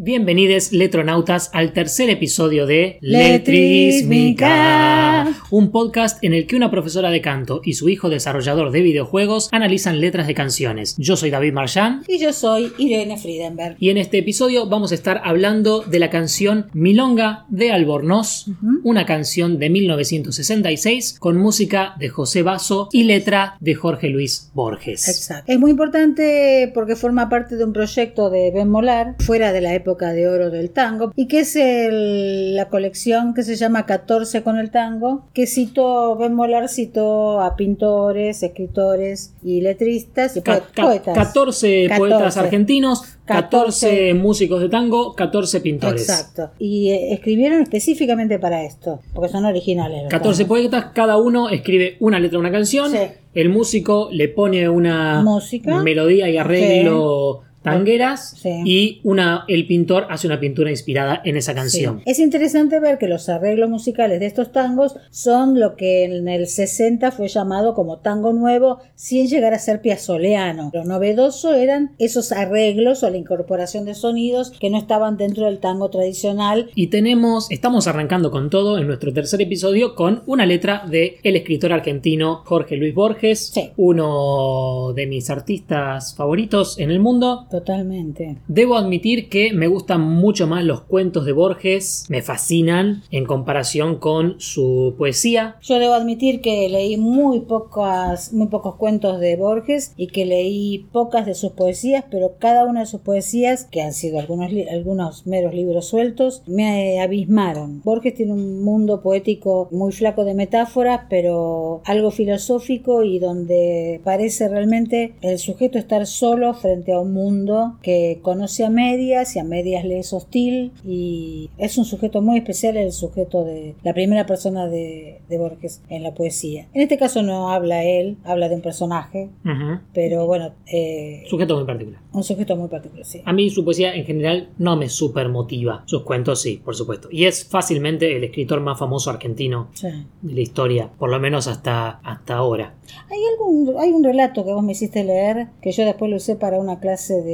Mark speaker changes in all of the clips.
Speaker 1: Bienvenidos letronautas al tercer episodio de
Speaker 2: Letrísmica,
Speaker 1: un podcast en el que una profesora de canto y su hijo desarrollador de videojuegos analizan letras de canciones. Yo soy David Marchand
Speaker 2: Y yo soy Irene Friedenberg.
Speaker 1: y en este episodio vamos a estar hablando de la canción Milonga de Albornoz, una canción de 1966 con música de José Basso y letra de Jorge Luis Borges.
Speaker 2: Exacto. Es muy importante porque forma parte de un proyecto de Ben Molar, fuera de la época de oro del tango, y que es el- la colección que se llama 14 con el tango, que citó, Ben Molar citó a pintores, escritores y letristas y
Speaker 1: Ca-
Speaker 2: poe-
Speaker 1: ca-
Speaker 2: poetas.
Speaker 1: 14 poetas
Speaker 2: 14.
Speaker 1: argentinos, 14,
Speaker 2: 14
Speaker 1: músicos de tango, 14 pintores.
Speaker 2: Exacto. Y eh, escribieron específicamente para esto, porque son originales. los
Speaker 1: 14
Speaker 2: tangos.
Speaker 1: poetas, cada uno escribe una letra una canción.
Speaker 2: Sí.
Speaker 1: El músico le pone una
Speaker 2: Música.
Speaker 1: melodía y arreglo tangueras
Speaker 2: Sí.
Speaker 1: y una, el pintor hace una pintura inspirada en esa canción.
Speaker 2: Sí. Es interesante ver que los arreglos musicales de estos tangos son lo que en el 60 fue llamado como tango nuevo sin llegar a ser piazzoleano. Lo novedoso eran esos arreglos o la incorporación de sonidos que no estaban dentro del tango tradicional.
Speaker 1: Y tenemos, estamos arrancando con todo en nuestro tercer episodio con una letra de el escritor argentino Jorge Luis Borges,
Speaker 2: Sí.
Speaker 1: uno de mis artistas favoritos en el mundo.
Speaker 2: Totalmente.
Speaker 1: Debo admitir que me gustan mucho más los cuentos de Borges, me fascinan en comparación con su poesía.
Speaker 2: Yo debo admitir que leí muy pocas, muy pocos cuentos de Borges y que leí pocas de sus poesías, pero cada una de sus poesías, que han sido algunos, algunos meros libros sueltos, me abismaron. Borges tiene un mundo poético muy flaco de metáforas, pero algo filosófico y donde parece realmente el sujeto estar solo frente a un mundo que conoce a medias y a medias le es hostil y es un sujeto muy especial el sujeto de la primera persona de, de Borges en la poesía. En este caso no habla él, habla de un personaje,
Speaker 1: Ujú.
Speaker 2: pero bueno, eh,
Speaker 1: Sujeto muy particular.
Speaker 2: un sujeto muy particular, sí.
Speaker 1: A mí su poesía en general no me super motiva. Sus cuentos sí, por supuesto. Y es fácilmente el escritor más famoso argentino
Speaker 2: Sí.
Speaker 1: de la historia, por lo menos hasta, hasta ahora.
Speaker 2: Hay, algún, hay un relato que vos me hiciste leer que yo después lo usé para una clase de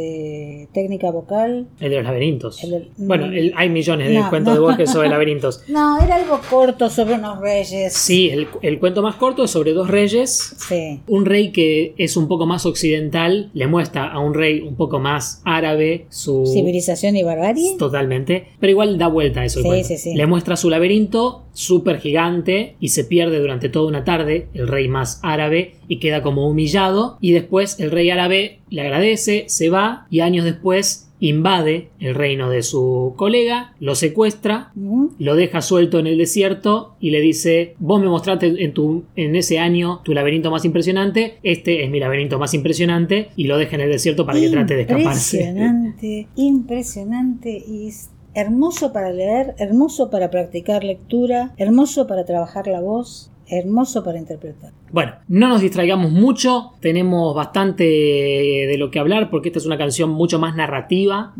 Speaker 2: técnica vocal.
Speaker 1: El de los laberintos.
Speaker 2: El del-
Speaker 1: Bueno, el- hay millones de
Speaker 2: No,
Speaker 1: cuentos
Speaker 2: no.
Speaker 1: de Borges sobre laberintos.
Speaker 2: No, era algo corto sobre unos reyes.
Speaker 1: Sí, el, el cuento más corto es sobre dos reyes
Speaker 2: Sí.
Speaker 1: Un rey que es un poco más occidental le muestra a un rey un poco más árabe su...
Speaker 2: Civilización y barbarie.
Speaker 1: Totalmente. Pero igual da vuelta a eso. el
Speaker 2: Sí, sí, sí.
Speaker 1: Le muestra su laberinto súper gigante y se pierde durante toda una tarde el rey más árabe y queda como humillado. Y después el rey árabe le agradece, se va y años después invade el reino de su colega, lo secuestra lo deja suelto en el desierto y le dice, vos me mostraste en, tu, en ese año tu laberinto más impresionante, este es mi laberinto más impresionante y lo deja en el desierto para que trate de escaparse.
Speaker 2: Impresionante, impresionante y hermoso para leer, hermoso para practicar lectura, hermoso para trabajar la voz, hermoso para interpretar.
Speaker 1: Bueno, no nos distraigamos mucho, tenemos bastante de lo que hablar porque esta es una canción mucho más narrativa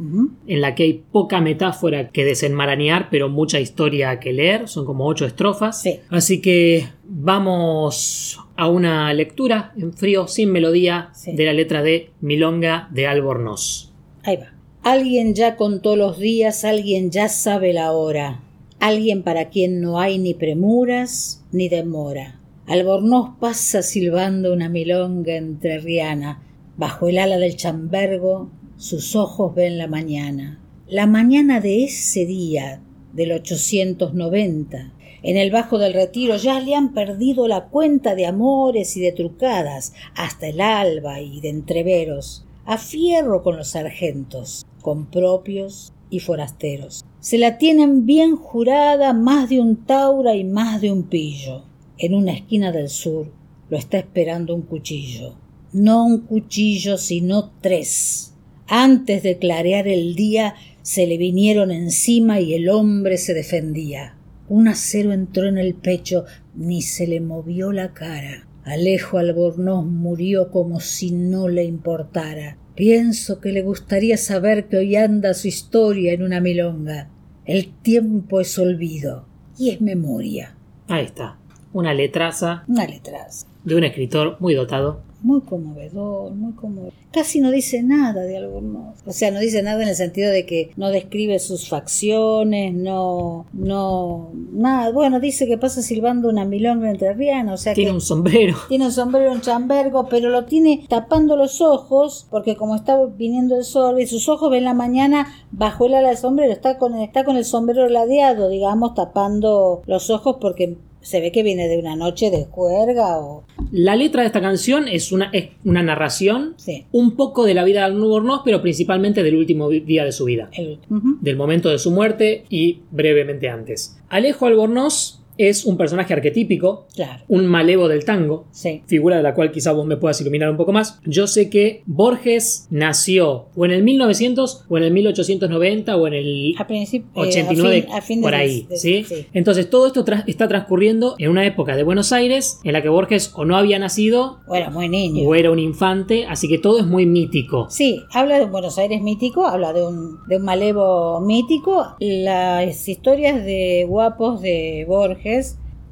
Speaker 1: en la que hay poca metáfora que desenmarañar, pero mucha historia que leer, son como ocho estrofas.
Speaker 2: Sí.
Speaker 1: Así que vamos a una lectura en frío, sin melodía,
Speaker 2: Sí.
Speaker 1: de la letra de Milonga de Albornoz.
Speaker 2: Ahí va. Alguien ya contó los días, alguien ya sabe la hora. Alguien para quien no hay ni premuras ni demora. Albornoz pasa silbando una milonga entrerriana. Bajo el ala del chambergo, sus ojos ven la mañana. La mañana de ese día, del 890. En el Bajo del Retiro ya le han perdido la cuenta de amores y de trucadas, hasta el alba y de entreveros, a fierro con los sargentos, con propios y forasteros. Se la tienen bien jurada más de un taura y más de un pillo. En una esquina del sur lo está esperando un cuchillo. No un cuchillo, sino tres. Antes de clarear el día se le vinieron encima y el hombre se defendía. Un acero entró en el pecho, ni se le movió la cara. Alejo Albornoz murió como si no le importara. Pienso que le gustaría saber que hoy anda su historia en una milonga. El tiempo es olvido y es memoria.
Speaker 1: Ahí está, una letraza
Speaker 2: Una letras.
Speaker 1: de un escritor muy dotado.
Speaker 2: Muy conmovedor, muy conmovedor. Casi no dice nada de Albornoz. O sea, no dice nada en el sentido de que no describe sus facciones, no, no, nada. Bueno, dice que pasa silbando una milonga entrerriana, o sea
Speaker 1: Tiene
Speaker 2: que
Speaker 1: un sombrero.
Speaker 2: tiene un sombrero en chambergo, pero lo tiene tapando los ojos, porque como está viniendo el sol y sus ojos ven la mañana bajo el ala del sombrero, está con el, está con el sombrero ladeado, digamos, tapando los ojos porque se ve que viene de una noche de juerga o...
Speaker 1: La letra de esta canción es una, es una narración
Speaker 2: Sí,
Speaker 1: un poco de la vida de Albornoz, pero principalmente del último día de su vida.
Speaker 2: el
Speaker 1: del momento de su muerte y brevemente antes. Alejo Albornoz es un personaje arquetípico,
Speaker 2: Claro,
Speaker 1: un malevo del tango,
Speaker 2: sí.
Speaker 1: figura de la cual quizá vos me puedas iluminar un poco más. Yo sé que Borges nació o en el 1900 o en el 1890 o en el
Speaker 2: A principio... eh,
Speaker 1: 89
Speaker 2: a fin, a fin de-
Speaker 1: por ahí,
Speaker 2: de-
Speaker 1: ¿sí?
Speaker 2: sí.
Speaker 1: Entonces todo esto tra- está transcurriendo en una época de Buenos Aires en la que Borges o no había nacido
Speaker 2: O era muy niño.
Speaker 1: o era un infante, así que todo es muy mítico.
Speaker 2: Sí, habla de un Buenos Aires mítico, habla de un, de un malevo mítico. Las historias de guapos de Borges,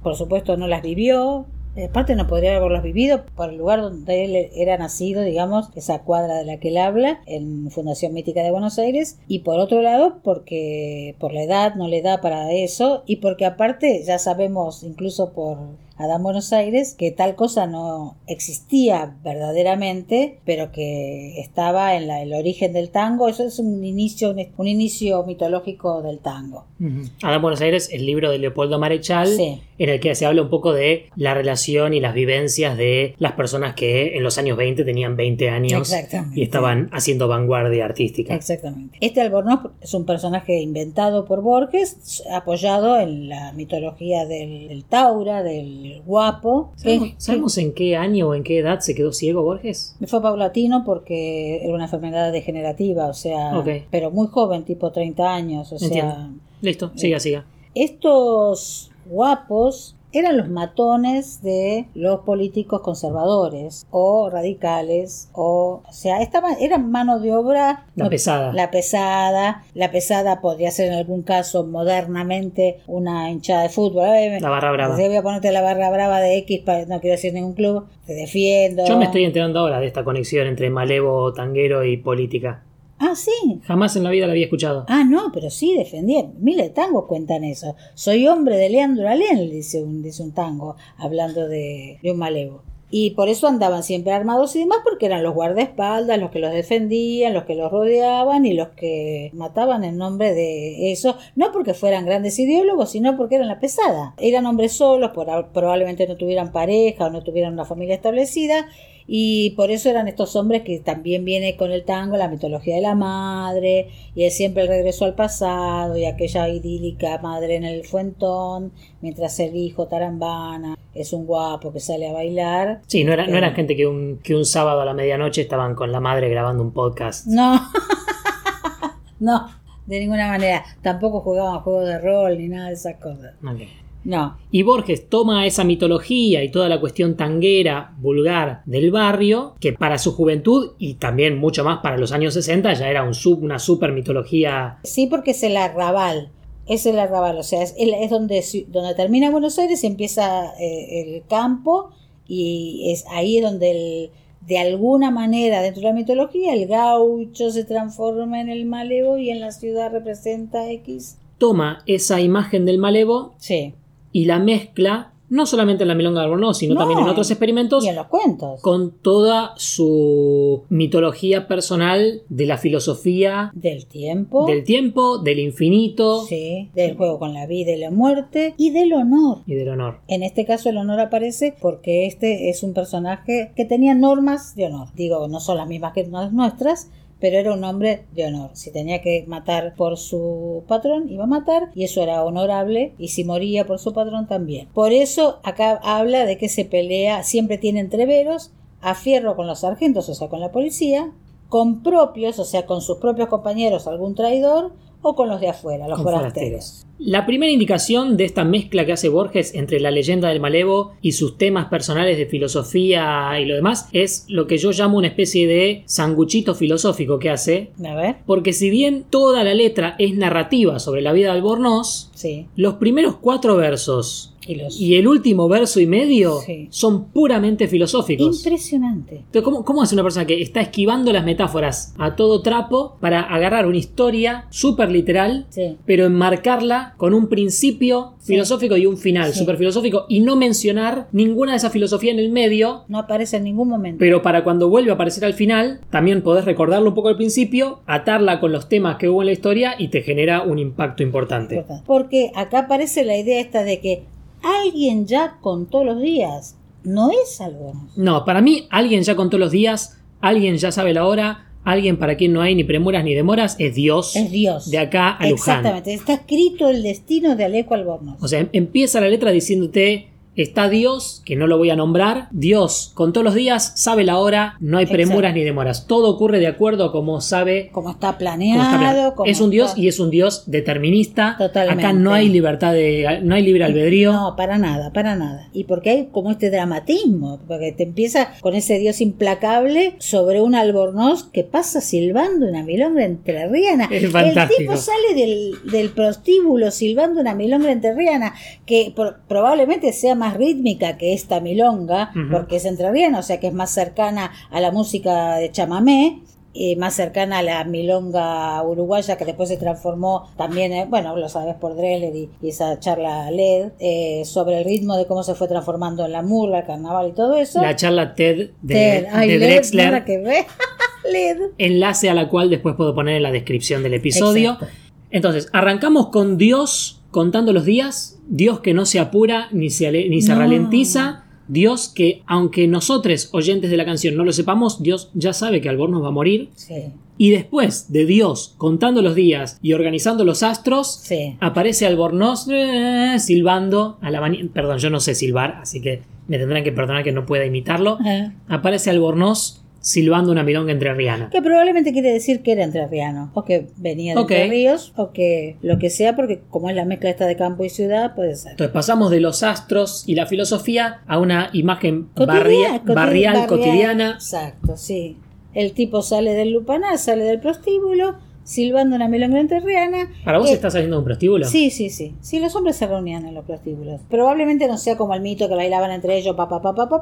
Speaker 2: por supuesto, no las vivió. Aparte no podría haberlas vivido por el lugar donde él era nacido, digamos, esa cuadra de la que él habla, en Fundación Mítica de Buenos Aires, y por otro lado, porque por la edad no le da para eso, y porque aparte ya sabemos, incluso por Adán Buenos Aires, que tal cosa no existía verdaderamente, pero que estaba en la- el origen del tango. Eso es un inicio, un, un inicio mitológico del tango.
Speaker 1: Adán Buenos Aires, el libro de Leopoldo Marechal,
Speaker 2: Sí.
Speaker 1: en el que se habla un poco de la relación y las vivencias de las personas que en los años 20 tenían 20 años y estaban haciendo vanguardia artística.
Speaker 2: Exactamente. Este Albornoz es un personaje inventado por Borges, apoyado en la mitología del, del Taura, del guapo.
Speaker 1: ¿Sabemos,
Speaker 2: que-
Speaker 1: sabemos en qué año o en qué edad se quedó ciego Borges?
Speaker 2: que fue paulatino porque era una enfermedad degenerativa, o sea, pero muy joven, tipo 30 años, o sea,
Speaker 1: Entiendo. Listo, siga, siga.
Speaker 2: Estos guapos eran los matones de los políticos conservadores o radicales o, o sea, estaban, eran mano de obra
Speaker 1: La
Speaker 2: no-
Speaker 1: pesada.
Speaker 2: la pesada, la pesada podría ser en algún caso modernamente una hinchada de fútbol.
Speaker 1: La barra brava.
Speaker 2: Voy a ponerte la barra brava de X, para, no quiero decir ningún club, te defiendo.
Speaker 1: Yo me estoy enterando ahora de esta conexión entre malevo, tanguero y política.
Speaker 2: Ah, sí.
Speaker 1: Jamás en la vida la había escuchado.
Speaker 2: Ah, no, pero sí, defendí. Miles de tangos cuentan eso. Soy hombre de Leandro Alén, dice un, dice un tango, hablando de, de un malevo. Y por eso andaban siempre armados y demás, porque eran los guardaespaldas, los que los defendían, los que los rodeaban y los que mataban en nombre de eso. No porque fueran grandes ideólogos, sino porque eran la pesada. Eran hombres solos, por- probablemente no tuvieran pareja o no tuvieran una familia establecida. Y por eso eran estos hombres que también viene con el tango la mitología de la madre y es siempre el regreso al pasado y aquella idílica madre en el fuentón mientras el hijo tarambana es un guapo que sale a bailar.
Speaker 1: Sí, no, era, no
Speaker 2: Eh.
Speaker 1: eran gente que un, que un sábado a la medianoche estaban con la madre grabando un podcast.
Speaker 2: No, no, de ninguna manera. Tampoco jugaban juegos de rol ni nada de esas cosas.
Speaker 1: Ok.
Speaker 2: No,
Speaker 1: Y Borges toma esa mitología y toda la cuestión tanguera, vulgar del barrio, que para su juventud y también mucho más para los años 60 ya era un sub, una super mitología.
Speaker 2: sí porque es el arrabal. Es el arrabal, o sea, es, donde, termina Buenos Aires y empieza eh, el campo y es ahí donde el, de alguna manera dentro de la mitología el gaucho se transforma en el malevo y en la ciudad representa X.
Speaker 1: Toma esa imagen del malevo
Speaker 2: Sí,
Speaker 1: y la mezcla, no solamente en la Milonga de Albornoz, sino
Speaker 2: No,
Speaker 1: también en otros experimentos,
Speaker 2: y en los cuentos.
Speaker 1: con toda su mitología personal de la filosofía
Speaker 2: Del tiempo.
Speaker 1: del tiempo, del infinito
Speaker 2: Sí, del juego con la vida y la muerte y del honor.
Speaker 1: y del honor.
Speaker 2: En este caso el honor aparece porque este es un personaje que tenía normas de honor. Digo, no son las mismas que las nuestras, pero era un hombre de honor. Si tenía que matar por su patrón, iba a matar y eso era honorable y si moría por su patrón también. Por eso acá habla de que se pelea, siempre tiene entreveros, a fierro con los sargentos, o sea, con la policía, con propios, o sea, con sus propios compañeros, algún traidor, o con los de afuera, los forasteros.
Speaker 1: La primera indicación de esta mezcla que hace Borges entre la leyenda del malevo y sus temas personales de filosofía y lo demás es lo que yo llamo una especie de sanguchito filosófico que hace,
Speaker 2: A ver,
Speaker 1: porque si bien toda la letra es narrativa sobre la vida de Albornoz,
Speaker 2: sí.
Speaker 1: los primeros cuatro versos
Speaker 2: Y los...
Speaker 1: Y el último verso y medio
Speaker 2: Sí.
Speaker 1: son puramente filosóficos.
Speaker 2: Impresionante.
Speaker 1: Entonces, ¿cómo, ¿cómo hace una persona que está esquivando las metáforas a todo trapo para agarrar una historia súper literal,
Speaker 2: Sí.
Speaker 1: pero enmarcarla con un principio
Speaker 2: Sí.
Speaker 1: filosófico y un final súper filosófico y no mencionar ninguna de esa filosofía en el medio?
Speaker 2: No aparece en ningún momento.
Speaker 1: Pero para cuando vuelve a aparecer al final, también podés recordarlo un poco al principio, atarla con los temas que hubo en la historia y te genera un impacto importante.
Speaker 2: Porque acá aparece la idea esta de que alguien ya contó los días. No es algo.
Speaker 1: No, para mí, alguien ya contó los días, alguien ya sabe la hora, alguien para quien no hay ni premuras ni demoras, es Dios.
Speaker 2: Es Dios.
Speaker 1: De acá a Luján.
Speaker 2: Exactamente. Está escrito el destino de Alejo Albornoz.
Speaker 1: O sea, em- empieza la letra diciéndote. Está Dios, que no lo voy a nombrar. Dios, contó los días, sabe la hora, no hay
Speaker 2: Exacto.
Speaker 1: premuras ni demoras. Todo ocurre de acuerdo a como sabe.
Speaker 2: como está
Speaker 1: cómo
Speaker 2: planeado.
Speaker 1: está planeado.
Speaker 2: como
Speaker 1: es un Dios
Speaker 2: está-
Speaker 1: y es un Dios determinista.
Speaker 2: Totalmente.
Speaker 1: Acá no hay libertad de. no hay libre albedrío.
Speaker 2: No, para nada, para nada. Y porque hay como este dramatismo, porque te empieza con ese Dios implacable sobre un albornoz que pasa silbando una milonga entrerriana.
Speaker 1: Es
Speaker 2: El
Speaker 1: fantástico.
Speaker 2: tipo sale del, del prostíbulo silbando una milonga entrerriana que pro- probablemente sea más rítmica que esta milonga,
Speaker 1: Ujú.
Speaker 2: porque es entrerriana, o sea que es más cercana a la música de chamamé. eh, más cercana a la milonga uruguaya que después se transformó también, eh, bueno, lo sabes por Dreller y, y esa charla LED eh, sobre el ritmo de cómo se fue transformando en la murga, el carnaval y todo eso.
Speaker 1: La charla TED de,
Speaker 2: Ted, ay,
Speaker 1: de
Speaker 2: LED,
Speaker 1: Drexler.
Speaker 2: nada que ver. LED.
Speaker 1: enlace a la cual después puedo poner en la descripción del episodio.
Speaker 2: Exacto.
Speaker 1: Entonces, arrancamos con Dios contando los días, Dios que no se apura ni se, ni se
Speaker 2: No.
Speaker 1: ralentiza, Dios que, aunque nosotros, oyentes de la canción, no lo sepamos, Dios ya sabe que Albornoz va a morir.
Speaker 2: Sí,
Speaker 1: Y después de Dios contando los días y organizando los astros,
Speaker 2: sí.
Speaker 1: aparece Albornoz eh, silbando a la mani- Perdón, yo no sé silbar, así que me tendrán que perdonar que no pueda imitarlo. Aparece Albornoz silbando una milonga entrerriana.
Speaker 2: Que probablemente quiere decir que era entrerriano, o que venía de
Speaker 1: Ok.
Speaker 2: Entre Ríos, o que lo que sea, porque como es la mezcla esta de campo y ciudad, puede ser.
Speaker 1: Entonces pasamos de los astros y la filosofía a una imagen barria- barrial, cotidiana.
Speaker 2: Exacto, sí. El tipo sale del lupanar, sale del prostíbulo, silbando una milonga entrerriana.
Speaker 1: ¿Para vos
Speaker 2: Eh,
Speaker 1: está saliendo de un prostíbulo?
Speaker 2: Sí, sí, sí. Sí, los hombres se reunían en los prostíbulos. Probablemente no sea como el mito que bailaban entre ellos, pa, pa, pa, pa, pa,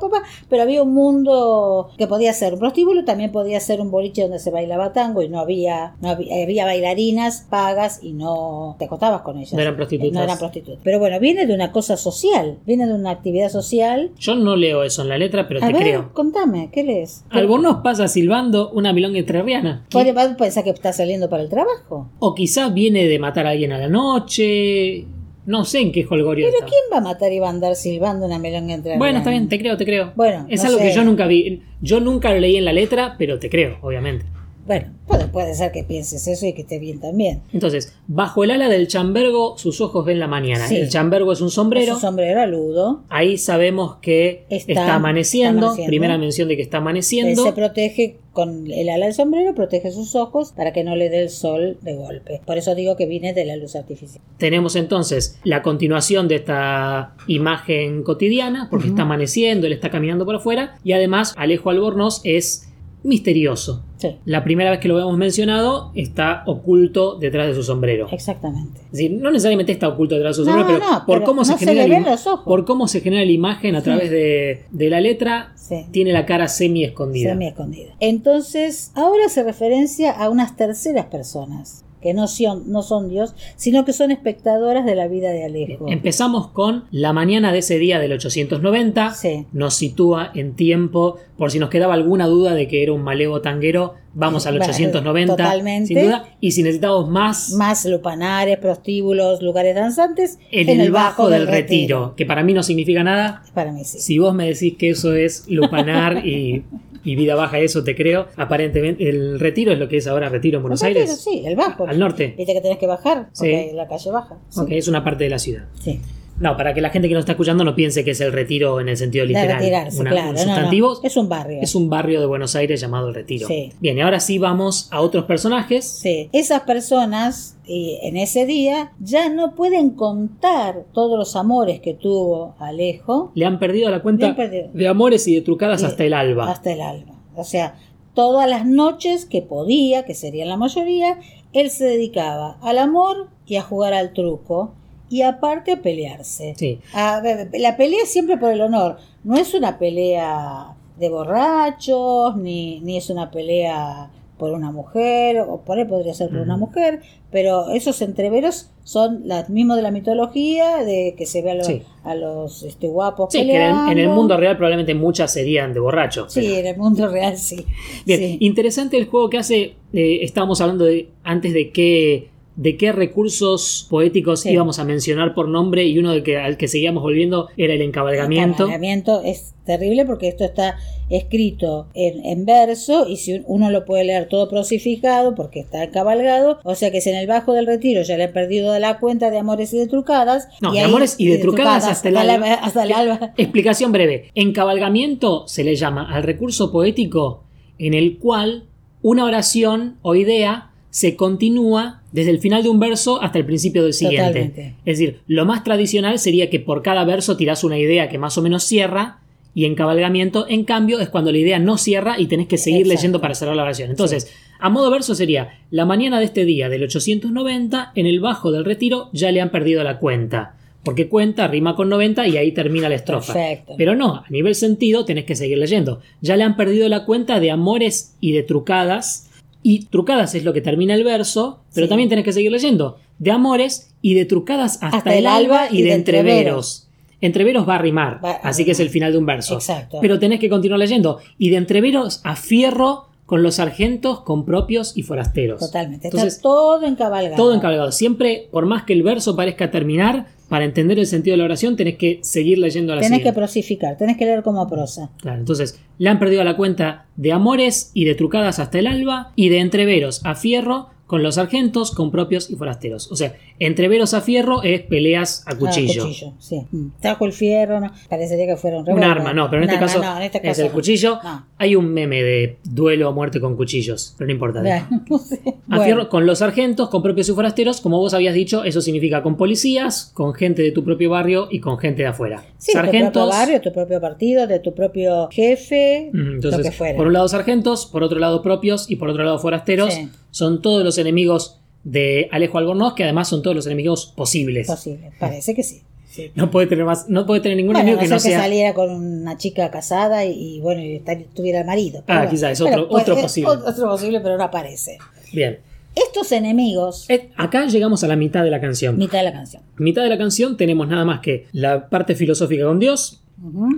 Speaker 2: pero había un mundo que podía ser un prostíbulo, también podía ser un boliche donde se bailaba tango y no había, no había, había bailarinas pagas y no te acostabas con ellas.
Speaker 1: No eran prostitutas.
Speaker 2: No eran prostitutas. Pero bueno, viene de una cosa social, viene de una actividad social.
Speaker 1: Yo no leo eso en la letra, pero
Speaker 2: A
Speaker 1: te
Speaker 2: ver,
Speaker 1: creo.
Speaker 2: contame, ¿qué lees?
Speaker 1: Albornoz pasa silbando una milonga entrerriana.
Speaker 2: Podría pensar que está saliendo para el trabajo.
Speaker 1: O quizá viene de matar a alguien a la noche. No sé en qué holgorio
Speaker 2: Pero
Speaker 1: está.
Speaker 2: ¿quién va a matar y va a andar silbando una melonga entre
Speaker 1: Bueno, está bien, te creo, te creo.
Speaker 2: Bueno,
Speaker 1: es
Speaker 2: no
Speaker 1: algo
Speaker 2: sé.
Speaker 1: que yo nunca vi. Yo nunca lo leí en la letra, pero te creo, obviamente.
Speaker 2: Bueno, puede, puede ser que pienses eso y que esté bien también.
Speaker 1: Entonces, bajo el ala del chambergo, sus ojos ven la mañana.
Speaker 2: Sí.
Speaker 1: El chambergo es un sombrero.
Speaker 2: Es un sombrero aludo.
Speaker 1: Ahí sabemos que
Speaker 2: Está-
Speaker 1: está, amaneciendo.
Speaker 2: está amaneciendo.
Speaker 1: Primera mención de que está amaneciendo.
Speaker 2: se protege con el ala del sombrero, protege sus ojos para que no le dé el sol de golpe. Por eso digo que viene de la luz artificial.
Speaker 1: Tenemos entonces la continuación de esta imagen cotidiana, porque está amaneciendo, él está caminando por afuera, y además Alejo Albornoz es misterioso.
Speaker 2: Sí,
Speaker 1: La primera vez que lo hemos mencionado está oculto detrás de su sombrero.
Speaker 2: exactamente.
Speaker 1: Es decir, no necesariamente está oculto detrás de su
Speaker 2: No,
Speaker 1: sombrero, pero,
Speaker 2: no,
Speaker 1: por,
Speaker 2: pero
Speaker 1: cómo se
Speaker 2: no se
Speaker 1: genera la
Speaker 2: los ojos.
Speaker 1: por cómo se genera la imagen a través de, de la letra,
Speaker 2: Sí.
Speaker 1: tiene la cara semi escondida.
Speaker 2: Semi escondida. Entonces, ahora se referencia a unas terceras personas que no son, no son Dios, sino que son espectadoras de la vida de Alejo.
Speaker 1: Empezamos con la mañana de ese día del 890.
Speaker 2: Sí.
Speaker 1: Nos sitúa en tiempo, por si nos quedaba alguna duda de que era un malevo tanguero, vamos al
Speaker 2: Bueno,
Speaker 1: 890,
Speaker 2: totalmente.
Speaker 1: sin duda. Y si necesitamos más,
Speaker 2: Más lupanares, prostíbulos, lugares danzantes.
Speaker 1: en, el bajo del retiro, que para mí no significa nada.
Speaker 2: Para mí sí.
Speaker 1: Si vos me decís que eso es lupanar y, y vida baja, eso te creo. Aparentemente, el retiro es lo que es ahora retiro en Buenos
Speaker 2: El retiro,
Speaker 1: Aires.
Speaker 2: Sí, el bajo.
Speaker 1: Al norte.
Speaker 2: Viste que tenés que bajar,
Speaker 1: Sí.
Speaker 2: porque la calle baja. Sí.
Speaker 1: Ok, es una parte de la ciudad.
Speaker 2: Sí.
Speaker 1: No, para que la gente que nos está escuchando no piense que es el retiro en el sentido literal.
Speaker 2: retirarse,
Speaker 1: Una-
Speaker 2: claro.
Speaker 1: un
Speaker 2: no, no.
Speaker 1: sustantivo.
Speaker 2: Es un barrio.
Speaker 1: Es un barrio de Buenos Aires llamado El Retiro.
Speaker 2: Sí.
Speaker 1: Bien, y ahora sí vamos a otros personajes.
Speaker 2: Sí. Esas personas y en ese día ya no pueden contar todos los amores que tuvo Alejo
Speaker 1: Le han perdido la cuenta
Speaker 2: perdido.
Speaker 1: de amores y de trucadas hasta el alba.
Speaker 2: hasta el alba. O sea, todas las noches que podía, que serían la mayoría, él se dedicaba al amor y a jugar al truco. Y aparte a pelearse.
Speaker 1: Sí.
Speaker 2: A ver, la pelea siempre por el honor. No es una pelea de borrachos, ni, ni es una pelea por una mujer, o por ahí podría ser por una mujer, pero esos entreveros son los mismos de la mitología, de que se ve a los,
Speaker 1: Sí.
Speaker 2: a los este, guapos
Speaker 1: Sí, que en el, en el
Speaker 2: peleando.
Speaker 1: mundo real probablemente muchas serían de borrachos.
Speaker 2: Sí,
Speaker 1: pero-
Speaker 2: en el mundo real sí.
Speaker 1: Bien,
Speaker 2: Sí.
Speaker 1: interesante el juego que hace. eh, estábamos hablando de, antes de qué, de qué recursos poéticos
Speaker 2: Sí.
Speaker 1: íbamos a mencionar por nombre y uno de que, al que seguíamos volviendo era el encabalgamiento.
Speaker 2: El cabalgamiento es terrible porque esto está escrito en, en verso y si uno lo puede leer todo prosificado porque está encabalgado, o sea que si en el bajo del retiro ya le han perdido la cuenta de amores y de trucadas.
Speaker 1: No,
Speaker 2: y
Speaker 1: de
Speaker 2: ahí-
Speaker 1: amores y de trucadas hasta el
Speaker 2: la-
Speaker 1: alba.
Speaker 2: hasta el alba.
Speaker 1: Explicación breve. Encabalgamiento se le llama al recurso poético en el cual una oración o idea se continúa desde el final de un verso hasta el principio del siguiente.
Speaker 2: Totalmente.
Speaker 1: Es decir, lo más tradicional sería que por cada verso tirás una idea que más o menos cierra y encabalgamiento, en cambio, es cuando la idea no cierra y tenés que seguir
Speaker 2: Exacto.
Speaker 1: leyendo para cerrar la oración. Entonces, a modo verso sería, la mañana de este día del 890, en el bajo del retiro ya le han perdido la cuenta. Porque cuenta rima con 90 y ahí termina la estrofa.
Speaker 2: Perfecto.
Speaker 1: Pero no, a nivel sentido tenés que seguir leyendo. Ya le han perdido la cuenta de amores y de trucadas. Y trucadas es lo que termina el verso, pero
Speaker 2: Sí.
Speaker 1: también tenés que seguir leyendo. De amores y de trucadas hasta,
Speaker 2: Hasta
Speaker 1: el
Speaker 2: el
Speaker 1: alba y,
Speaker 2: y
Speaker 1: de
Speaker 2: de
Speaker 1: entreveros. Entreveros va a rimar,
Speaker 2: Va
Speaker 1: así que es el final de un verso.
Speaker 2: Exacto.
Speaker 1: Pero tenés que continuar leyendo. Y de entreveros a fierro con los sargentos, con propios y forasteros.
Speaker 2: Totalmente. Está
Speaker 1: Entonces,
Speaker 2: todo encabalgado.
Speaker 1: todo encargado. Siempre, por más que el verso parezca terminar, para entender el sentido de la oración tenés que seguir leyendo la
Speaker 2: Tenés que prosificar, tenés que leer como prosa.
Speaker 1: Claro, entonces le han perdido la cuenta de amores y de trucadas hasta el alba y de entreveros a fierro con los sargentos, con propios y forasteros. O sea, entreveros a fierro es peleas a cuchillo.
Speaker 2: Ah, cuchillo, sí. Mm. Trajo el fierro, no. Parecería que fuera un
Speaker 1: arma, no, pero en este
Speaker 2: arma,
Speaker 1: caso
Speaker 2: no, en este
Speaker 1: es
Speaker 2: caso
Speaker 1: el
Speaker 2: no.
Speaker 1: cuchillo.
Speaker 2: No.
Speaker 1: Hay un meme de duelo a muerte con cuchillos, pero no importa.
Speaker 2: No sé.
Speaker 1: A
Speaker 2: Bueno,
Speaker 1: fierro con los sargentos, con propios y forasteros, como vos habías dicho, eso significa con policías, con gente de tu propio barrio y con gente de afuera.
Speaker 2: sí, tu propio barrio, tu propio partido, de tu propio jefe,
Speaker 1: Mm,
Speaker 2: lo que
Speaker 1: Entonces,
Speaker 2: fuera.
Speaker 1: por un lado sargentos, por otro lado propios y por otro lado forasteros.
Speaker 2: Sí.
Speaker 1: Son todos los enemigos de Alejo Albornoz, que además son todos los enemigos posibles.
Speaker 2: Posible, parece que sí. sí.
Speaker 1: No puede tener más, no puede tener ningún
Speaker 2: Bueno,
Speaker 1: enemigo que
Speaker 2: no ser que
Speaker 1: sea.
Speaker 2: saliera con una chica casada y, y, bueno, y estar- tuviera el marido.
Speaker 1: Ah,
Speaker 2: Pero
Speaker 1: quizá es otro-
Speaker 2: pues,
Speaker 1: otro
Speaker 2: es
Speaker 1: posible.
Speaker 2: Otro posible, pero no aparece.
Speaker 1: Bien.
Speaker 2: Estos enemigos,
Speaker 1: Eh, Acá llegamos a la mitad de la canción.
Speaker 2: mitad de la canción.
Speaker 1: mitad de la canción tenemos nada más que la parte filosófica con Dios,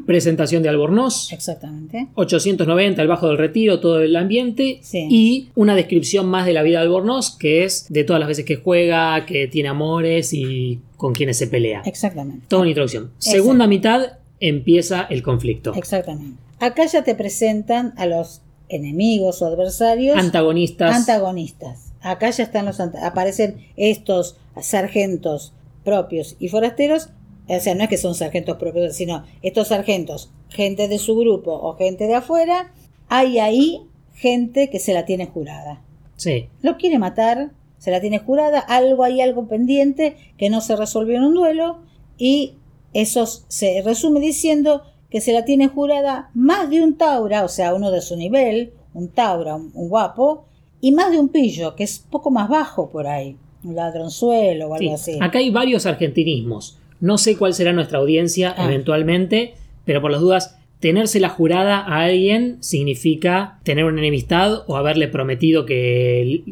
Speaker 1: Presentación de Albornoz,
Speaker 2: Exactamente.
Speaker 1: 890, el Bajo del Retiro, todo el ambiente
Speaker 2: Sí.
Speaker 1: y una descripción más de la vida de Albornoz, que es de todas las veces que juega, que tiene amores y con quienes se pelea.
Speaker 2: Exactamente.
Speaker 1: Toda una introducción. Segunda mitad empieza el conflicto.
Speaker 2: Exactamente. Acá ya te presentan a los enemigos o adversarios
Speaker 1: Antagonistas.
Speaker 2: antagonistas. Acá ya están los aparecen estos sargentos propios y forasteros. O sea, no es que son sargentos propios, sino estos sargentos, gente de su grupo o gente de afuera. Hay ahí gente que se la tiene jurada.
Speaker 1: sí.
Speaker 2: Lo quiere matar, se la tiene jurada, algo hay algo pendiente que no se resolvió en un duelo y eso se resume diciendo que se la tiene jurada más de un taura, o sea, uno de su nivel, un taura, un, un guapo, y más de un pillo, que es poco más bajo por ahí, un ladronzuelo o algo
Speaker 1: Sí.
Speaker 2: así.
Speaker 1: Acá hay varios argentinismos. No sé cuál será nuestra audiencia
Speaker 2: Ah.
Speaker 1: eventualmente, pero por las dudas, tenérsela jurada a alguien significa tener una enemistad o haberle prometido que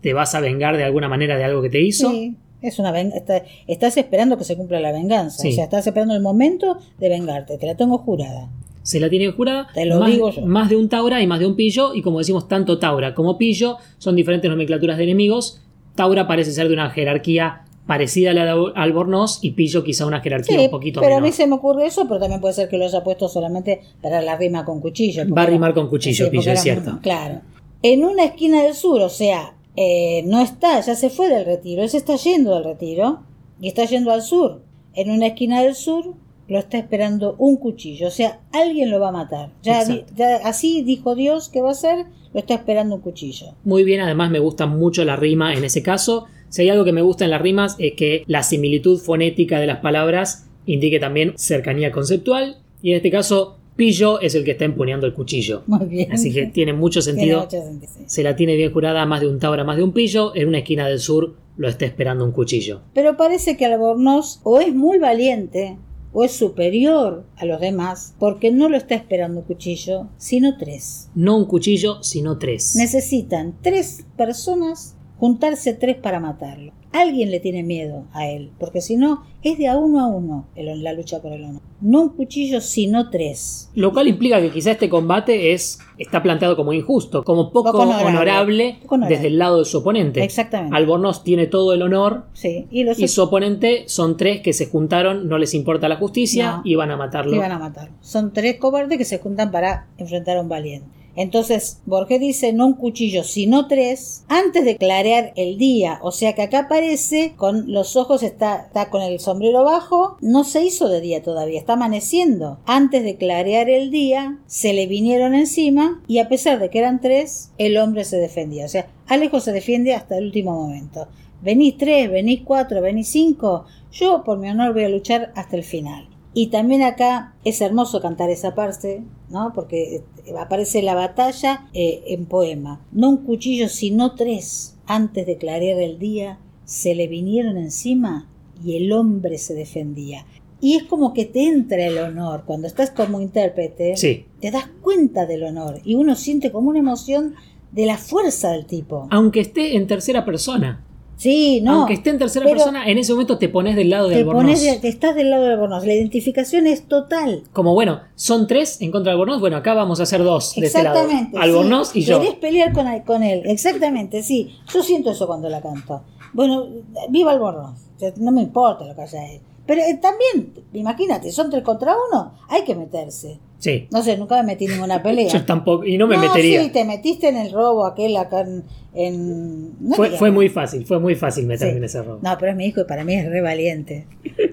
Speaker 1: te vas a vengar de alguna manera de algo que te hizo.
Speaker 2: Sí, es una está- estás esperando que se cumpla la venganza,
Speaker 1: Sí.
Speaker 2: o sea, estás esperando el momento de vengarte, te la tengo jurada.
Speaker 1: Se la tiene jurada.
Speaker 2: Te lo
Speaker 1: más,
Speaker 2: digo yo.
Speaker 1: más de un Taura y más de un Pillo. Y como decimos, tanto Taura como Pillo son diferentes nomenclaturas de enemigos. Taura parece ser de una jerarquía parecida a la de Albornoz y Pillo quizá una jerarquía
Speaker 2: Sí,
Speaker 1: un poquito
Speaker 2: pero a mí se me ocurre eso, pero también puede ser que lo haya puesto solamente para la rima con cuchillo.
Speaker 1: Va a rimar con cuchillo,
Speaker 2: Sí,
Speaker 1: Pillo, es cierto.
Speaker 2: Claro. En una esquina del sur, o sea, eh, no está, ya se fue del retiro, él se está yendo del retiro y está yendo al sur. En una esquina del sur lo está esperando un cuchillo, o sea, alguien lo va a matar. Ya, ya así dijo Dios que va a ser, lo está esperando un cuchillo.
Speaker 1: Muy bien, además me gusta mucho la rima en ese caso. Si hay algo que me gusta en las rimas es que la similitud fonética de las palabras indique también cercanía conceptual. Y en este caso, Pillo es el que está empuñando el cuchillo.
Speaker 2: Muy bien.
Speaker 1: Así que tiene mucho
Speaker 2: Tiene
Speaker 1: sentido.
Speaker 2: mucho sentido.
Speaker 1: Se la tiene bien jurada, más de un Taura, más de un pillo. En una esquina del sur lo está esperando un cuchillo.
Speaker 2: Pero parece que Albornoz o es muy valiente o es superior a los demás porque no lo está esperando un cuchillo, sino tres.
Speaker 1: No un cuchillo, sino tres.
Speaker 2: Necesitan tres personas juntarse tres para matarlo. Alguien le tiene miedo a él, porque si no, es de a uno a uno el- la lucha por el honor. No un cuchillo, sino tres.
Speaker 1: Lo cual implica que quizá este combate es está planteado como injusto, como poco,
Speaker 2: Poco honorable.
Speaker 1: honorable,
Speaker 2: Poco honorable.
Speaker 1: desde el lado de su oponente.
Speaker 2: Exactamente.
Speaker 1: Albornoz tiene todo el honor
Speaker 2: Sí, y los
Speaker 1: y su oponente son tres que se juntaron, no les importa la justicia
Speaker 2: No.
Speaker 1: y van a matarlo.
Speaker 2: iban a matar. Son tres cobardes que se juntan para enfrentar a un valiente. Entonces, Borges dice no un cuchillo, sino tres, antes de clarear el día. O sea que acá aparece con los ojos, está, está con el sombrero bajo, no se hizo de día todavía, está amaneciendo. Antes de clarear el día, se le vinieron encima y a pesar de que eran tres, el hombre se defendía. O sea, Alejo se defiende hasta el último momento. Venís tres, venís cuatro, venís cinco. Yo, por mi honor, voy a luchar hasta el final. Y también acá es hermoso cantar esa parte, ¿no? Porque eh, aparece la batalla eh, en poema. No un cuchillo, sino tres. Antes de clarear el día, se le vinieron encima y el hombre se defendía. Y es como que te entra el honor. Cuando estás como intérprete,
Speaker 1: Sí.
Speaker 2: te das cuenta del honor. Y uno siente como una emoción de la fuerza del tipo.
Speaker 1: Aunque esté en tercera persona.
Speaker 2: Sí, no.
Speaker 1: Aunque esté en tercera persona, en ese momento te pones del lado de
Speaker 2: te
Speaker 1: Albornoz.
Speaker 2: pones de- te estás del lado de Albornoz. La identificación es total.
Speaker 1: Como bueno, son tres en contra de Albornoz, bueno, acá vamos a hacer dos de este lado.
Speaker 2: Exactamente.
Speaker 1: Albornoz
Speaker 2: sí.
Speaker 1: y yo.
Speaker 2: Querés pelear con, con él. Exactamente, sí. Yo siento eso cuando la canto. Bueno, viva Albornoz. No me importa lo que haya él. Pero eh, también, imagínate, son tres contra uno, hay que meterse.
Speaker 1: Sí.
Speaker 2: No sé, nunca me metí en ninguna pelea.
Speaker 1: Yo tampoco, y no me metería.
Speaker 2: sí, te metiste en el robo aquel acá en... en- no
Speaker 1: Fue, fue muy fácil, fue muy fácil meterme
Speaker 2: Sí.
Speaker 1: en ese robo.
Speaker 2: No, pero es mi hijo y para mí es re valiente.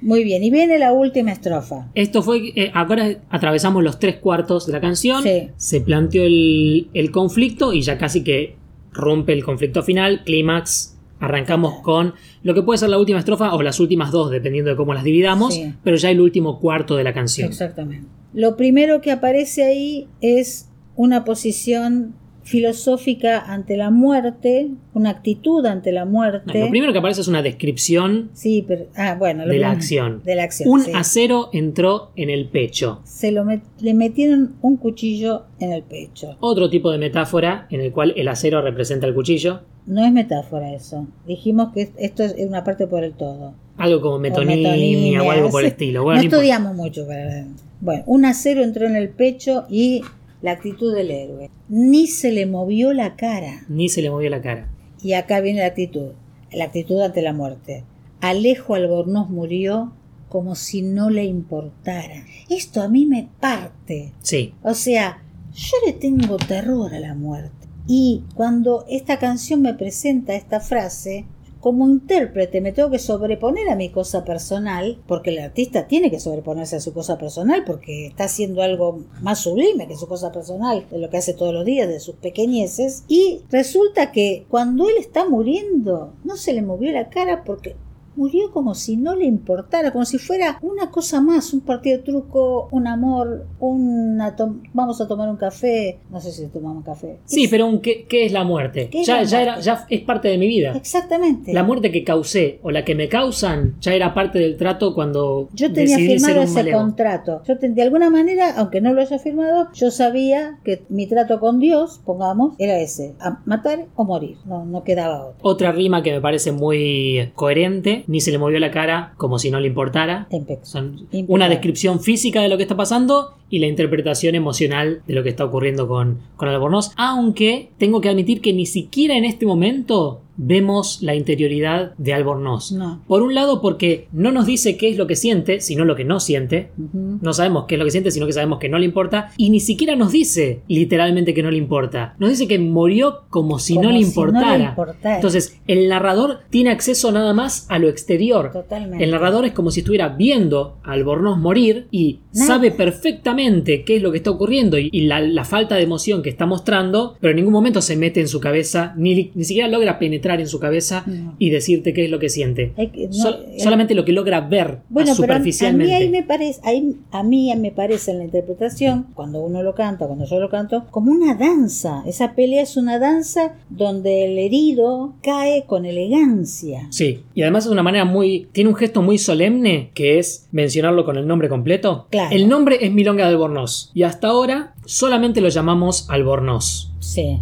Speaker 2: Muy bien, y viene la última estrofa.
Speaker 1: Esto fue, eh, ahora atravesamos los tres cuartos de la canción,
Speaker 2: Sí.
Speaker 1: se planteó el, el conflicto y ya casi que rompe el conflicto final, clímax, arrancamos con lo que puede ser la última estrofa o las últimas dos, dependiendo de cómo las dividamos,
Speaker 2: Sí.
Speaker 1: pero ya el último cuarto de la canción.
Speaker 2: Exactamente. Lo primero que aparece ahí es una posición filosófica ante la muerte, una actitud ante la
Speaker 1: No,
Speaker 2: muerte.
Speaker 1: lo primero que aparece es una descripción
Speaker 2: Sí, pero ah, bueno,
Speaker 1: de la acción.
Speaker 2: De la acción.
Speaker 1: Un
Speaker 2: sí.
Speaker 1: acero entró en el pecho.
Speaker 2: Se lo met- le metieron un cuchillo en el pecho.
Speaker 1: Otro tipo de metáfora en el cual el acero representa el cuchillo.
Speaker 2: No es metáfora eso. Dijimos que esto es una parte por el todo.
Speaker 1: Algo como
Speaker 2: O
Speaker 1: metonimia o algo por el estilo. Bueno,
Speaker 2: no estudiamos mucho. Para... Bueno, un acero entró en el pecho y la actitud del héroe. Ni se le movió la cara.
Speaker 1: Ni se le movió la cara.
Speaker 2: Y acá viene la actitud. La actitud ante la muerte. Alejo Albornoz murió como si no le importara. Esto a mí me parte.
Speaker 1: Sí.
Speaker 2: O sea, yo le tengo terror a la muerte. Y cuando esta canción me presenta esta frase, como intérprete me tengo que sobreponer a mi cosa personal, porque el artista tiene que sobreponerse a su cosa personal, porque está haciendo algo más sublime que su cosa personal, de lo que hace todos los días, de sus pequeñeces. Y resulta que cuando él está muriendo, no se le movió la cara porque murió como si no le importara, como si fuera una cosa más, un partido de truco, un amor, una vamos a tomar un café, no sé si tomamos café.
Speaker 1: Sí,
Speaker 2: Es-
Speaker 1: pero un ¿qué, qué es la muerte?
Speaker 2: ¿Qué es
Speaker 1: Ya,
Speaker 2: la
Speaker 1: ya, era, ya es parte de mi vida.
Speaker 2: Exactamente.
Speaker 1: La muerte que causé o la que me causan ya era parte del trato cuando
Speaker 2: Yo tenía
Speaker 1: decidí ser
Speaker 2: firmado
Speaker 1: un
Speaker 2: ese contrato. Yo ten- de alguna manera, aunque no lo haya firmado, yo sabía que mi trato con Dios, pongamos, era ese, a matar o morir. No, no quedaba otro.
Speaker 1: Otra rima que me parece muy coherente, ni se le movió la cara como si no le importara.
Speaker 2: Impec-
Speaker 1: Son una descripción física de lo que está pasando y la interpretación emocional de lo que está ocurriendo con, con Albornoz. Aunque tengo que admitir que ni siquiera en este momento vemos la interioridad de Albornoz.
Speaker 2: No.
Speaker 1: Por un lado, porque no nos dice qué es lo que siente, sino lo que no siente.
Speaker 2: Ujú.
Speaker 1: No sabemos qué es lo que siente, sino que sabemos que no le importa. Y ni siquiera nos dice literalmente que no le importa. Nos dice que murió como si,
Speaker 2: Como
Speaker 1: no, le
Speaker 2: si no le
Speaker 1: importara. Entonces, el narrador tiene acceso nada más a lo exterior.
Speaker 2: Totalmente.
Speaker 1: El narrador es como si estuviera viendo a Albornoz morir y
Speaker 2: Nada.
Speaker 1: sabe perfectamente qué es lo que está ocurriendo y, y la, la falta de emoción que está mostrando, pero en ningún momento se mete en su cabeza, ni, ni siquiera logra penetrar en su cabeza
Speaker 2: No.
Speaker 1: y decirte qué es lo que siente.
Speaker 2: No,
Speaker 1: Sol-
Speaker 2: eh,
Speaker 1: solamente lo que logra ver
Speaker 2: Bueno, pero a- a mí
Speaker 1: superficialmente.
Speaker 2: ahí me parece, ahí, a mí me parece en la interpretación, cuando uno lo canta, cuando yo lo canto, como una danza. Esa pelea es una danza donde el herido cae con elegancia.
Speaker 1: Sí, y además es una manera muy. Tiene un gesto muy solemne que es mencionarlo con el nombre completo.
Speaker 2: Claro.
Speaker 1: El nombre es Milonga de Albornoz y hasta ahora solamente lo llamamos Albornoz.
Speaker 2: Sí,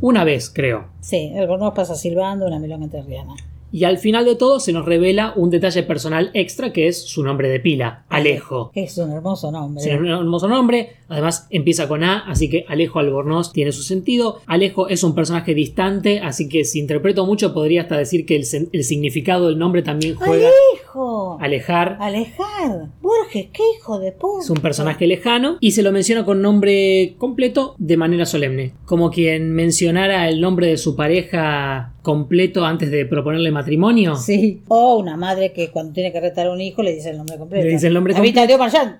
Speaker 1: Una vez, creo.
Speaker 2: sí, el gorno pasa silbando una milonga terriana.
Speaker 1: Y al final de todo se nos revela un detalle personal extra que es su nombre de pila, Alejo.
Speaker 2: Es un hermoso nombre.
Speaker 1: Es un hermoso nombre, además empieza con A, así que Alejo Albornoz tiene su sentido. Alejo es un personaje distante, así que si interpreto mucho podría hasta decir que el, significado del nombre también juega
Speaker 2: ¡Alejo!
Speaker 1: alejar.
Speaker 2: Alejar. Borges, qué hijo de puta.
Speaker 1: Es un personaje lejano y se lo menciona con nombre completo de manera solemne, como quien mencionara el nombre de su pareja completo antes de proponerle matrimonio.
Speaker 2: Sí. O una madre que cuando tiene que retar a un hijo le dice el nombre completo.
Speaker 1: Le dice el nombre
Speaker 2: Habita Dios Marchand.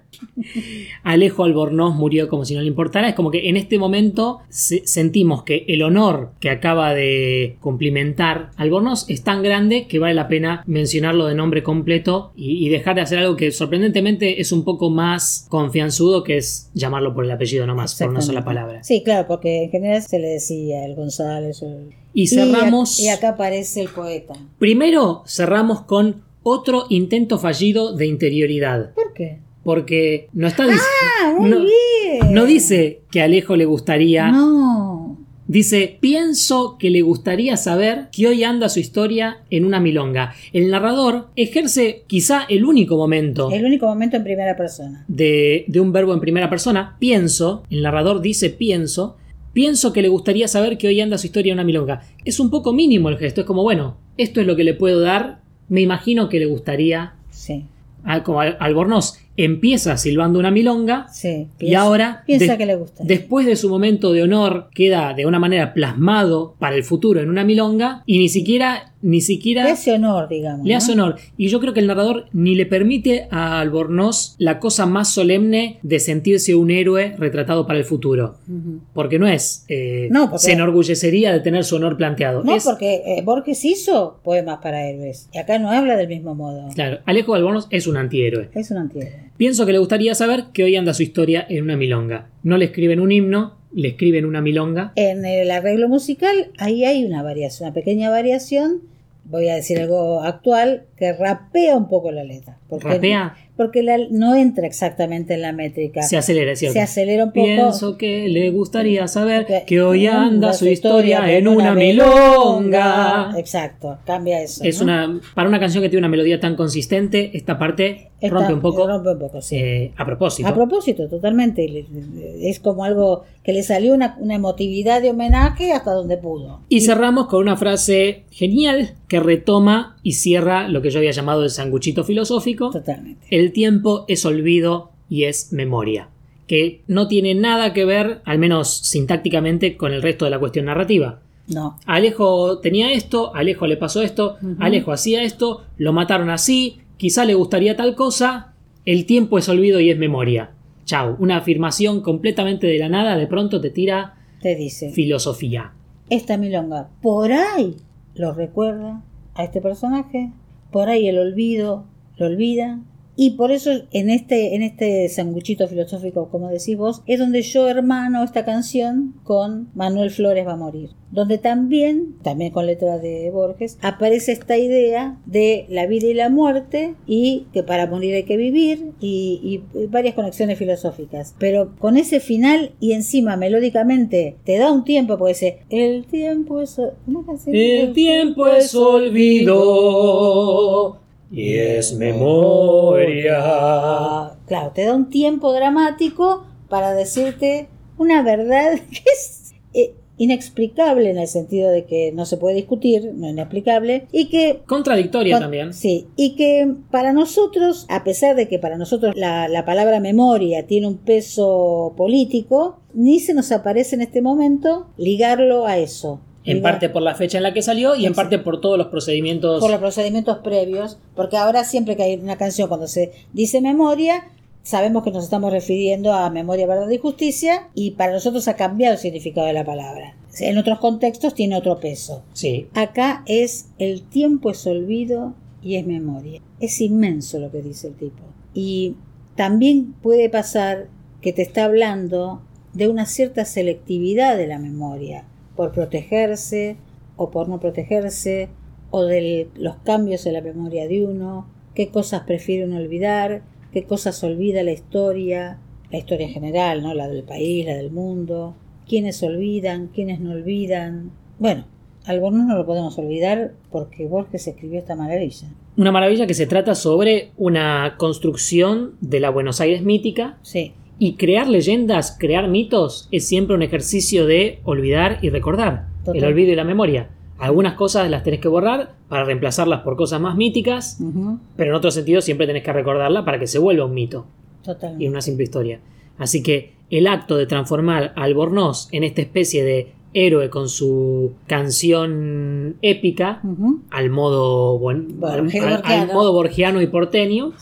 Speaker 1: Alejo Albornoz murió como si no le importara. Es como que en este momento se- sentimos que el honor que acaba de cumplimentar Albornoz es tan grande que vale la pena mencionarlo de nombre completo y, y dejar de hacer algo que sorprendentemente es un poco más confianzudo, que es llamarlo por el apellido nomás, por una sola palabra.
Speaker 2: Sí, claro, porque en general se le decía el González. o el-
Speaker 1: Y cerramos.
Speaker 2: Y, ac- y acá aparece el poeta.
Speaker 1: Primero cerramos con otro intento fallido de interioridad.
Speaker 2: ¿Por qué?
Speaker 1: Porque no está diciendo.
Speaker 2: Ah, muy
Speaker 1: no,
Speaker 2: bien.
Speaker 1: no dice que a Alejo le gustaría.
Speaker 2: No.
Speaker 1: Dice, pienso que le gustaría saber que hoy anda su historia en una milonga. El narrador ejerce quizá el único momento
Speaker 2: El único momento en primera persona.
Speaker 1: de, de un verbo en primera persona. Pienso, el narrador dice pienso. Pienso que le gustaría saber que hoy anda su historia en una milonga. Es un poco mínimo el gesto, es como, bueno, esto es lo que le puedo dar. Me imagino que le gustaría.
Speaker 2: Sí,
Speaker 1: como Al- Albornoz empieza silbando una milonga
Speaker 2: sí.
Speaker 1: y ahora,
Speaker 2: Piensa que le gusta.
Speaker 1: después de su momento de honor, queda de una manera plasmado para el futuro en una milonga y ni siquiera, ni siquiera
Speaker 2: Le hace honor, digamos.
Speaker 1: le
Speaker 2: ¿no?
Speaker 1: hace honor. Y yo creo que el narrador ni le permite a Albornoz la cosa más solemne de sentirse un héroe retratado para el futuro. Porque no es. eh,
Speaker 2: No, porque-
Speaker 1: se enorgullecería de tener su honor planteado.
Speaker 2: No,
Speaker 1: Es-
Speaker 2: porque eh, Borges hizo poemas para héroes. Y acá no habla del mismo modo.
Speaker 1: Claro, Alejo Albornoz es un antihéroe.
Speaker 2: Es un antihéroe.
Speaker 1: Pienso que le gustaría saber que hoy anda su historia en una milonga. No le escriben un himno, le escriben una milonga.
Speaker 2: En el arreglo musical, ahí hay una variación, una pequeña variación. Voy a decir algo actual que rapea un poco la letra. Porque,
Speaker 1: ¿Rapea?
Speaker 2: Porque la- no entra exactamente en la métrica.
Speaker 1: Se acelera, es cierto.
Speaker 2: Se acelera un poco.
Speaker 1: Pienso que le gustaría saber
Speaker 2: Que-
Speaker 1: que hoy anda su historia en una milonga.
Speaker 2: Exacto, cambia eso.
Speaker 1: Es
Speaker 2: ¿no?
Speaker 1: una para una canción que tiene una melodía tan consistente, esta parte rompe un poco
Speaker 2: Rompe un poco, sí.
Speaker 1: eh, a propósito.
Speaker 2: A propósito, totalmente. Es como algo que le salió una, una emotividad de homenaje hasta donde pudo.
Speaker 1: y cerramos con una frase genial que retoma y cierra lo que yo había llamado el sanguchito filosófico.
Speaker 2: Totalmente.
Speaker 1: El tiempo es olvido y es memoria, que no tiene nada que ver, al menos sintácticamente, con el resto de la cuestión narrativa.
Speaker 2: No.
Speaker 1: Alejo tenía esto, Alejo le pasó esto. Alejo hacía esto, lo mataron así, quizá le gustaría tal cosa, el tiempo es olvido y es memoria. Chau, una afirmación completamente de la nada de pronto te tira
Speaker 2: Te dice,
Speaker 1: filosofía.
Speaker 2: esta milonga, por ahí lo recuerda a este personaje, por ahí el olvido lo olvida. Y por eso en este, en este sanguchito filosófico, como decís vos, es donde yo hermano esta canción con Manuel Flores va a morir. Donde también, también con letra de Borges, aparece esta idea de la vida y la muerte y que para morir hay que vivir y, y varias conexiones filosóficas. Pero con ese final y encima melódicamente te da un tiempo porque dice, el tiempo es...
Speaker 1: El tiempo es olvido y es memoria.
Speaker 2: Claro, te da un tiempo dramático para decirte una verdad que es eh, inexplicable en el sentido de que no se puede discutir, no es inexplicable, y que
Speaker 1: Contradictoria
Speaker 2: con-
Speaker 1: también.
Speaker 2: Sí, y que para nosotros, a pesar de que para nosotros la, la palabra memoria tiene un peso político, ni se nos aparece en este momento ligarlo a eso.
Speaker 1: En parte por la fecha en la que salió y en parte por todos los procedimientos.
Speaker 2: por los procedimientos previos, porque ahora siempre que hay una canción, cuando se dice memoria,
Speaker 3: sabemos que nos estamos refiriendo a memoria, verdad y justicia y para nosotros ha cambiado el significado de la palabra. En otros contextos tiene otro peso.
Speaker 1: Sí.
Speaker 3: Acá es el tiempo es olvido y es memoria. Es inmenso lo que dice el tipo. Y también puede pasar que te está hablando de una cierta selectividad de la memoria, por protegerse o por no protegerse, o de los cambios en la memoria de uno, qué cosas prefiere uno olvidar, qué cosas olvida la historia, la historia en general, ¿no? la del país, la del mundo, quiénes olvidan, quiénes no olvidan. Bueno, Albornoz no lo podemos olvidar porque Borges escribió esta maravilla.
Speaker 1: Una maravilla que se trata sobre una construcción de la Buenos Aires mítica.
Speaker 3: Sí.
Speaker 1: Y crear leyendas, crear mitos, es siempre un ejercicio de olvidar y recordar. El olvido y la memoria. Algunas cosas las tenés que borrar para reemplazarlas por cosas más míticas, pero en otro sentido siempre tenés que recordarla para que se vuelva un mito.
Speaker 3: Totalmente.
Speaker 1: Y una simple historia. Así que el acto de transformar a Albornoz en esta especie de héroe con su canción épica al modo al, modo borgiano y porteño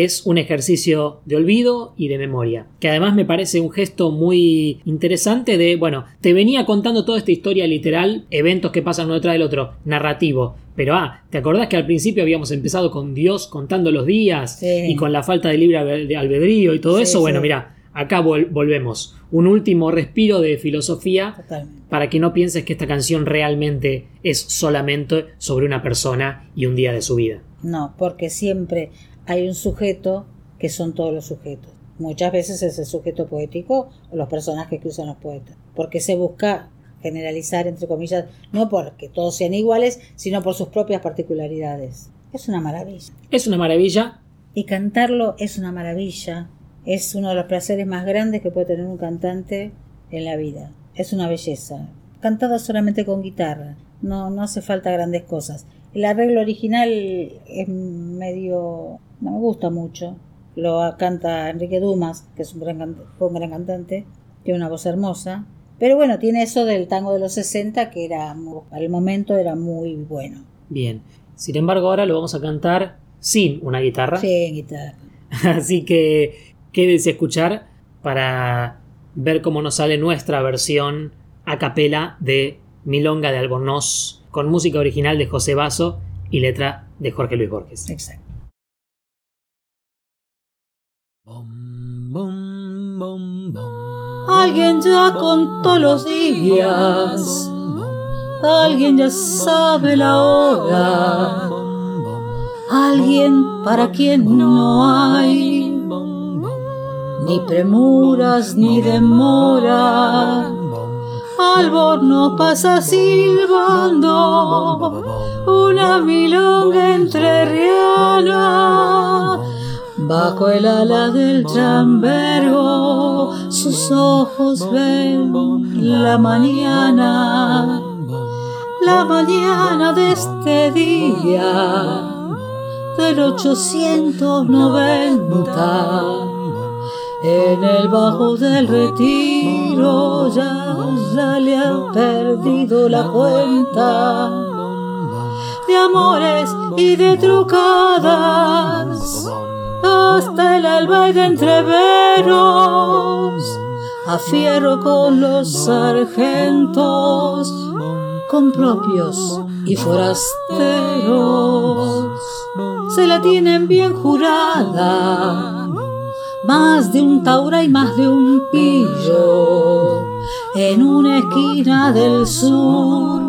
Speaker 1: es un ejercicio de olvido y de memoria que además me parece un gesto muy interesante de bueno te venía contando toda esta historia literal eventos que pasan uno detrás del otro narrativo pero ah, ¿te acordás que al principio habíamos empezado con Dios contando los días y con la falta de libre albedrío y todo eso? Bueno, mira, acá volvemos. Un último respiro de filosofía para que no pienses que esta canción realmente es solamente sobre una persona y un día de su vida.
Speaker 3: No, porque siempre hay un sujeto que son todos los sujetos. Muchas veces es el sujeto poético o los personajes que usan los poetas. Porque se busca generalizar, entre comillas, no porque todos sean iguales, sino por sus propias particularidades. Es una maravilla.
Speaker 1: Es una maravilla.
Speaker 3: Y cantarlo es una maravilla es uno de los placeres más grandes que puede tener un cantante en la vida. Es una belleza. Cantada solamente con guitarra. No, no hace falta grandes cosas. El arreglo original es medio... no me gusta mucho. Lo canta Enrique Dumas, que es un gran, fue un gran cantante, tiene una voz hermosa. Pero bueno, tiene eso del tango de los 60 que era al momento era muy bueno.
Speaker 1: Bien. Sin embargo, ahora lo vamos a cantar sin una guitarra.
Speaker 3: Sin guitarra.
Speaker 1: Así que quédese a escuchar para ver cómo nos sale nuestra versión a capela de Milonga de Albornoz con música original de José Basso y letra de Jorge Luis Borges.
Speaker 3: Exacto.
Speaker 2: Alguien ya contó los días, alguien ya sabe la hora, alguien para quien no hay ni premuras ni demora. Alborno pasa silbando una milonga entrerriana. Bajo el ala del chambergo, sus ojos ven la mañana, la mañana de este día del 890 en el bajo del retiro ya, ya le han perdido la cuenta de amores y de trucadas. Hasta el alba y de entreveros a fierro con los sargentos con propios y forasteros. Se la tienen bien jurada más de un taura y más de un pillo en una esquina del sur.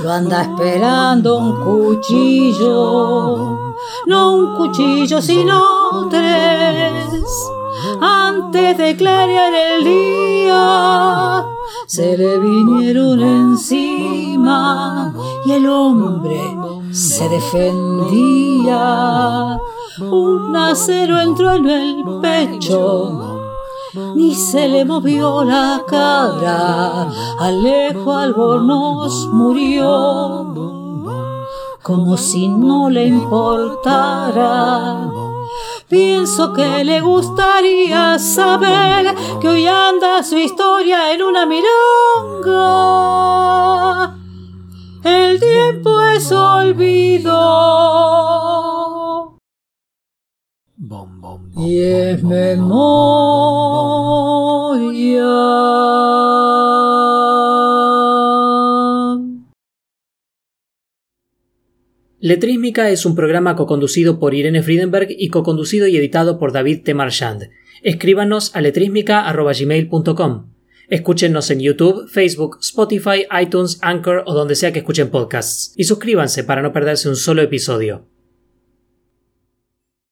Speaker 2: Lo anda esperando un cuchillo, no un cuchillo sino tres. Antes de clarear el día, se le vinieron encima y el hombre se defendía un acero entró en el pecho, ni se le movió la cara, Alejo Albornoz murió, como si no le importara. Pienso que le gustaría saber que hoy anda su historia en una milonga. El tiempo es olvido y es memoria.
Speaker 1: Letrísmica es un programa coconducido por Irene Friedenberg y coconducido y editado por David T. Marchand. Escríbanos a letrísmica.gmail.com. Escúchenos en YouTube, Facebook, Spotify, iTunes, Anchor o donde sea que escuchen podcasts. Y suscríbanse para no perderse un solo episodio.